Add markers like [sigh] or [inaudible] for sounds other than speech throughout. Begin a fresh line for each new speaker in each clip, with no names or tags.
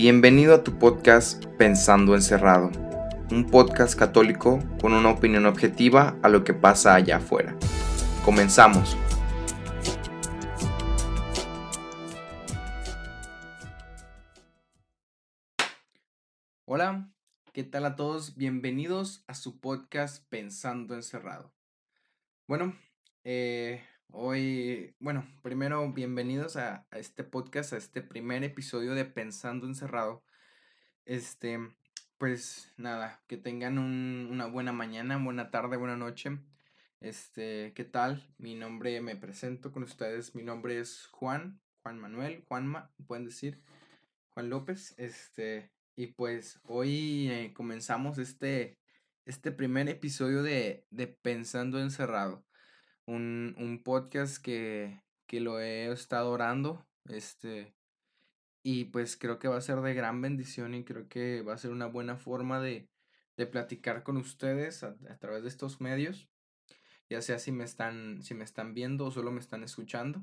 Bienvenido a tu podcast Pensando Encerrado, un podcast católico con una opinión objetiva a lo que pasa allá afuera. Comenzamos. Hola, ¿qué tal a todos? Bienvenidos a su podcast Pensando Encerrado. Bueno, eh, Hoy, bueno, primero bienvenidos a, este podcast, a este primer episodio de Pensando Encerrado. Este, pues nada, que tengan una buena mañana, buena tarde, buena noche. Este, ¿qué tal? Mi nombre, me presento con ustedes. Mi nombre es Juan, Juan Manuel, Juanma, pueden decir, Juan López. Este, y pues hoy eh, comenzamos este, este primer episodio de, de Pensando Encerrado un, un podcast que, que, lo he estado orando, este, y pues creo que va a ser de gran bendición y creo que va a ser una buena forma de, de platicar con ustedes a, través de estos medios, ya sea si me están, si me están viendo o solo me están escuchando.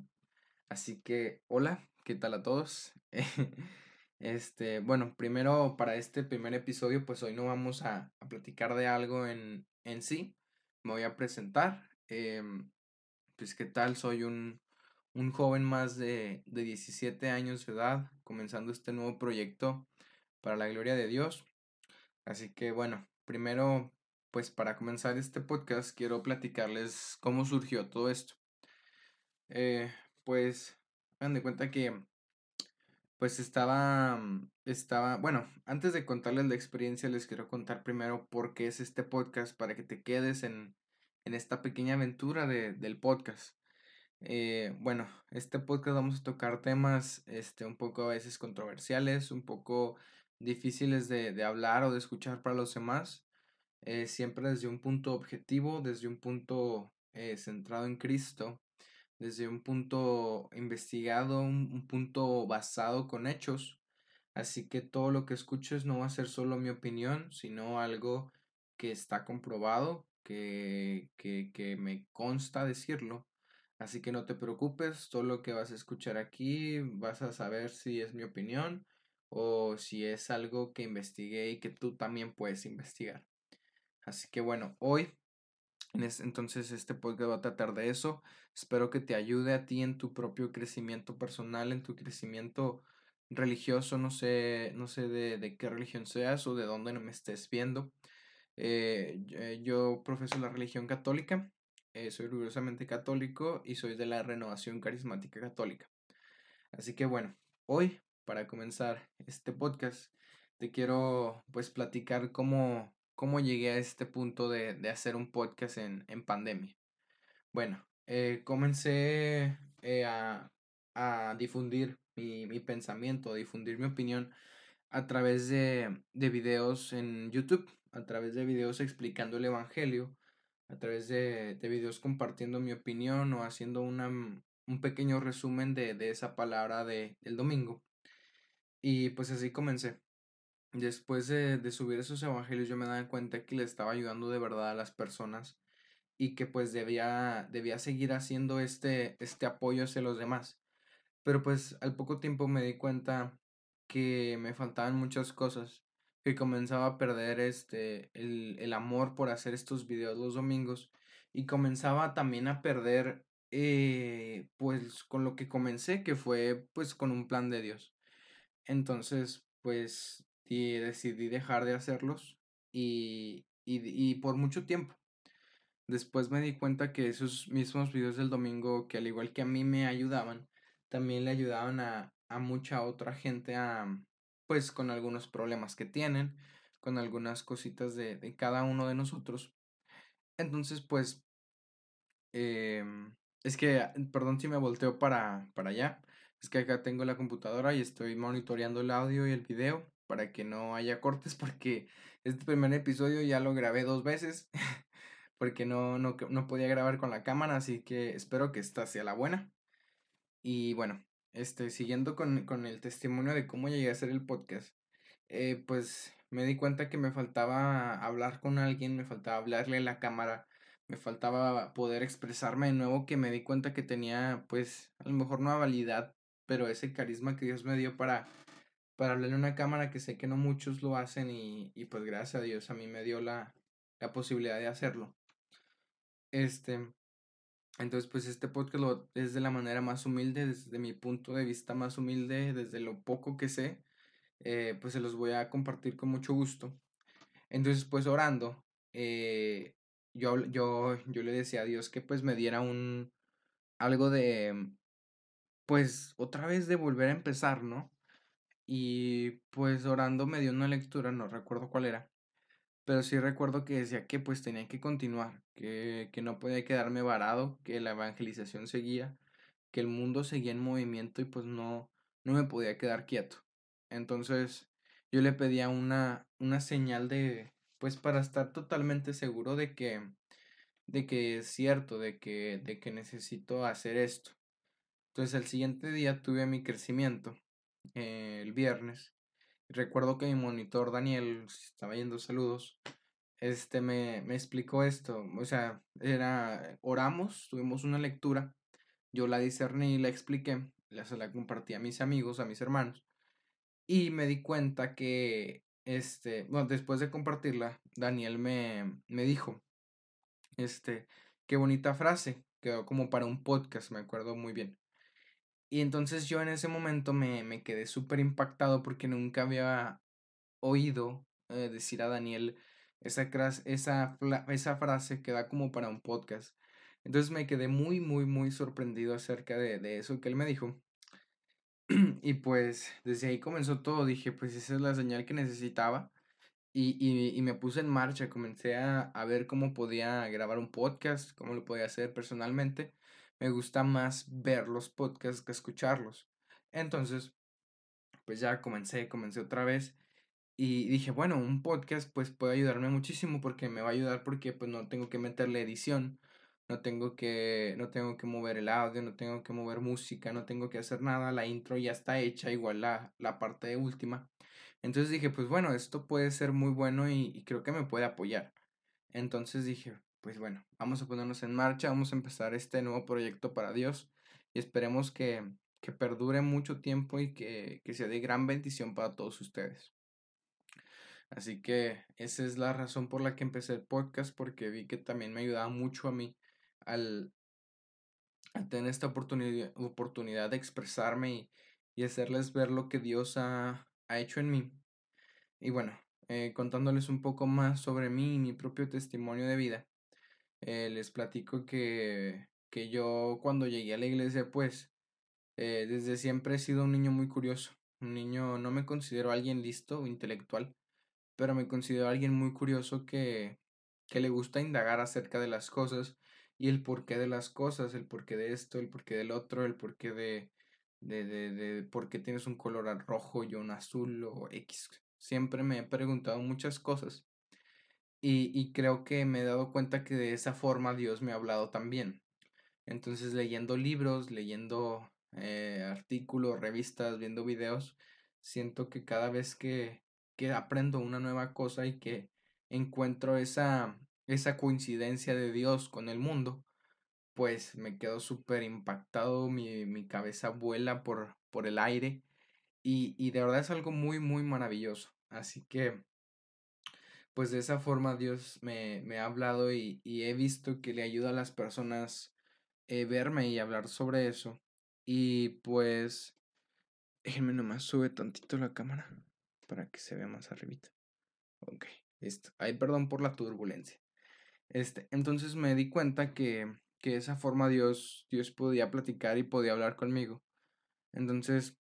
Así que, hola, ¿qué tal a todos? [laughs] este, bueno, primero para este primer episodio, pues hoy no vamos a, a platicar de algo en, en sí. Me voy a presentar. Eh, pues qué tal, soy un, un joven más de, de 17 años de edad, comenzando este nuevo proyecto para la gloria de Dios. Así que bueno, primero, pues para comenzar este podcast quiero platicarles cómo surgió todo esto. Eh, pues, hagan de cuenta que, pues estaba, estaba, bueno, antes de contarles la experiencia, les quiero contar primero por qué es este podcast, para que te quedes en, en esta pequeña aventura de, del podcast. Eh, bueno, este podcast vamos a tocar temas este, un poco a veces controversiales, un poco difíciles de, de hablar o de escuchar para los demás, eh, siempre desde un punto objetivo, desde un punto eh, centrado en Cristo, desde un punto investigado, un, un, punto basado con hechos. Así que todo lo que escuches no va a ser solo mi opinión, sino algo que está comprobado, que, que, que me consta decirlo. Así que no te preocupes, todo lo que vas a escuchar aquí vas a saber si es mi opinión o si es algo que investigué y que tú también puedes investigar. Así que bueno, hoy, entonces este podcast va a tratar de eso. Espero que te ayude a ti en tu propio crecimiento personal, en tu crecimiento religioso, no sé, no sé de, de qué religión seas o de dónde me estés viendo. Eh, eh, yo profeso la religión católica, eh, soy orgullosamente católico y soy de la renovación carismática católica. Así que bueno, hoy para comenzar este podcast te quiero pues platicar cómo, cómo llegué a este punto de, de hacer un podcast en, en pandemia. Bueno, comencé a, a, difundir mi, mi, pensamiento, a difundir mi opinión a través de, de videos en YouTube a través de videos explicando el Evangelio, a través de, de videos compartiendo mi opinión o haciendo una, mm, un pequeño resumen de, de esa palabra de, del domingo. Y pues así comencé. Después de, de, subir esos evangelios yo me daba cuenta que le estaba ayudando de verdad a las personas y que pues debía, debía seguir haciendo este, este apoyo hacia los demás. Pero pues al poco tiempo me di cuenta que me faltaban muchas cosas que comenzaba a perder este, el, el, amor por hacer estos videos los domingos y comenzaba también a perder eh, pues con lo que comencé que fue pues con un plan de Dios. Entonces pues decidí dejar de hacerlos y, y, y por mucho tiempo. Después me di cuenta que esos mismos videos del domingo que al igual que a mí me ayudaban también le ayudaban a, a mucha otra gente a, pues con algunos problemas que tienen, con algunas cositas de, de cada uno de nosotros. Entonces, pues, eh, es que, perdón si me volteo para, para allá, es que acá tengo la computadora y estoy monitoreando el audio y el video para que no haya cortes [laughs] porque este primer episodio ya lo grabé dos veces [laughs] porque no, no, no podía grabar con la cámara, así que espero que esta sea la buena. Y bueno, este, siguiendo con, con, el testimonio de cómo llegué a hacer el podcast, eh, pues me di cuenta que me faltaba hablar con alguien, me faltaba hablarle a la cámara, me faltaba poder expresarme de nuevo, que me di cuenta que tenía, pues, a lo mejor no habilidad, pero ese carisma que Dios me dio para, para hablarle a una cámara que sé que no muchos lo hacen y, y pues gracias a Dios a mí me dio la, la posibilidad de hacerlo. Este, entonces pues este podcast lo, es de la manera más humilde, desde mi punto de vista más humilde, desde lo poco que sé, eh, pues se los voy a compartir con mucho gusto. Entonces pues orando, eh, yo, yo, yo le decía a Dios que pues me diera un, algo de, pues otra vez de volver a empezar, ¿no? Y pues orando me dio una lectura, no recuerdo cuál era, pero sí recuerdo que decía que pues tenía que continuar, que, que no podía quedarme varado, que la evangelización seguía, que el mundo seguía en movimiento y pues no, no me podía quedar quieto. Entonces yo le pedía una, una señal de, pues para estar totalmente seguro de que, de que es cierto, de que, de que necesito hacer esto. Entonces el siguiente día tuve mi crecimiento eh, el viernes. Recuerdo que mi monitor Daniel, estaba yendo saludos, este me, me explicó esto. O sea, era, oramos, tuvimos una lectura, yo la discerní y la expliqué, la, se la compartí a mis amigos, a mis hermanos. Y me di cuenta que, este, bueno, después de compartirla, Daniel me, me dijo, este, qué bonita frase, quedó como para un podcast, me acuerdo muy bien. Y entonces yo en ese momento me, me quedé súper impactado porque nunca había oído eh, decir a Daniel esa, esa, esa frase que da como para un podcast. Entonces me quedé muy, muy, muy sorprendido acerca de, de eso que él me dijo. [clears throat] y pues desde ahí comenzó todo. Dije, pues esa es la señal que necesitaba. Y, y, y me puse en marcha. Comencé a, a ver cómo podía grabar un podcast, cómo lo podía hacer personalmente me gusta más ver los podcasts que escucharlos. Entonces, pues ya comencé, comencé otra vez y dije, bueno, un podcast pues puede ayudarme muchísimo porque me va a ayudar porque pues no tengo que meterle edición, no tengo que no tengo que mover el audio, no tengo que mover música, no tengo que hacer nada, la intro ya está hecha, igual la, la parte última. Entonces dije, pues bueno, esto puede ser muy bueno y creo que me puede apoyar. Entonces dije, pues bueno, vamos a ponernos en marcha, vamos a empezar este nuevo proyecto para Dios y esperemos que, que perdure mucho tiempo y que, que sea de gran bendición para todos ustedes. Así que esa es la razón por la que empecé el podcast, porque vi que también me ayudaba mucho a mí al, tener esta oportunidad, oportunidad de expresarme y, y, hacerles ver lo que Dios ha, ha hecho en mí. Y bueno, eh, contándoles un poco más sobre mí y mi propio testimonio de vida. Eh, les platico que, que yo cuando llegué a la iglesia, pues, eh, desde siempre he sido un niño muy curioso. Un niño, no me considero alguien listo o intelectual, pero me considero alguien muy curioso que, que le gusta indagar acerca de las cosas y el porqué de las cosas, el porqué de esto, el porqué del otro, el porqué de, de, de, de por qué tienes un color rojo y un azul o X. Siempre me he preguntado muchas cosas y, y creo que me he dado cuenta que de esa forma Dios me ha hablado también. Entonces leyendo libros, leyendo eh, artículos, revistas, viendo videos, siento que cada vez que, que aprendo una nueva cosa y que encuentro esa, esa coincidencia de Dios con el mundo, pues me quedo súper impactado, mi, mi, cabeza vuela por, por el aire y, y de verdad es algo muy, muy maravilloso. Así que pues de esa forma Dios me, me ha hablado y, he visto que le ayuda a las personas eh, verme y hablar sobre eso. Y pues, déjenme nomás sube tantito la cámara para que se vea más arribita. Ok, listo. Ay, perdón por la turbulencia. Este, entonces me di cuenta que, que de esa forma Dios, Dios podía platicar y podía hablar conmigo. Entonces,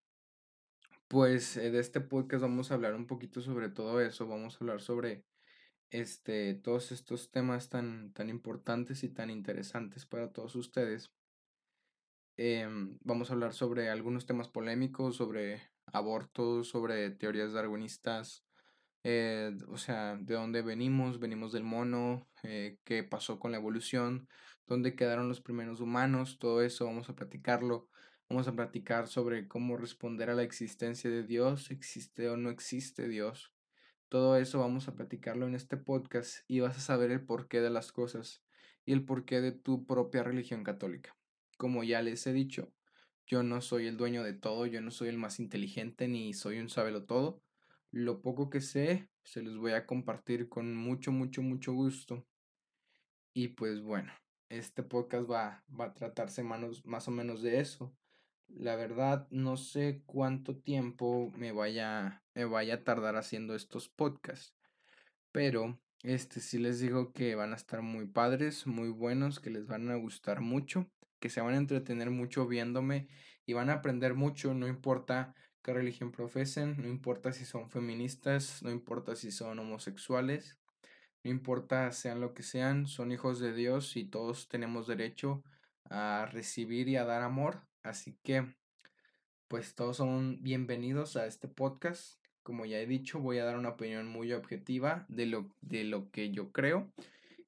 pues eh, de este podcast vamos a hablar un poquito sobre todo eso. Vamos a hablar sobre este, todos estos temas tan, tan importantes y tan interesantes para todos ustedes. Em, vamos a hablar sobre algunos temas polémicos, sobre abortos, sobre teorías darwinistas, eh, o sea, de dónde venimos, venimos del mono, eh, qué pasó con la evolución, dónde quedaron los primeros humanos, todo eso vamos a platicarlo. Vamos a platicar sobre cómo responder a la existencia de Dios, existe o no existe Dios. Todo eso vamos a platicarlo en este podcast y vas a saber el porqué de las cosas y el porqué de tu propia religión católica. Como ya les he dicho, Yo no soy el dueño de todo, yo no soy el más inteligente ni soy un sábelo todo. Lo poco que sé se los voy a compartir con mucho, mucho, mucho gusto. Y pues bueno, este podcast va, va a tratarse más o menos de eso. La verdad, no sé cuánto tiempo me vaya, me vaya a tardar haciendo estos podcasts. Pero este sí les digo que van a estar muy padres, muy buenos, que les van a gustar mucho, que se van a entretener mucho viéndome y van a aprender mucho, no importa qué religión profesen, no importa si son feministas, no importa si son homosexuales, no importa sean lo que sean, son hijos de Dios y todos tenemos derecho a recibir y a dar amor. Así que, pues todos son bienvenidos a este podcast como ya he dicho, voy a dar una opinión muy objetiva de lo, de lo que yo creo.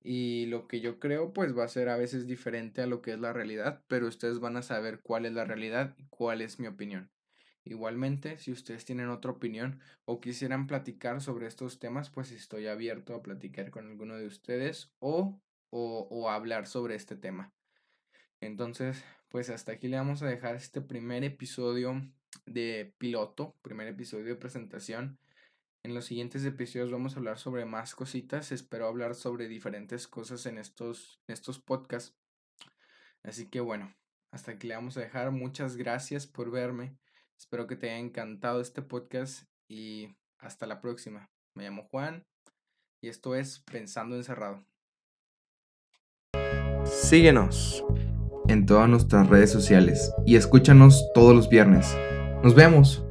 Y lo que yo creo, pues va a ser a veces diferente a lo que es la realidad, pero ustedes van a saber cuál es la realidad y cuál es mi opinión. Igualmente, si ustedes tienen otra opinión o quisieran platicar sobre estos temas, pues estoy abierto a platicar con alguno de ustedes o, o, o hablar sobre este tema. Entonces, pues hasta aquí le vamos a dejar este primer episodio de piloto, primer episodio de presentación. En los siguientes episodios vamos a hablar sobre más cositas. Espero hablar sobre diferentes cosas en estos, en estos podcasts. Así que bueno, hasta aquí le vamos a dejar. Muchas gracias por verme. Espero que te haya encantado este podcast y hasta la próxima. Me llamo Juan y esto es Pensando Encerrado.
Síguenos en todas nuestras redes sociales y escúchanos todos los viernes. Nos vemos.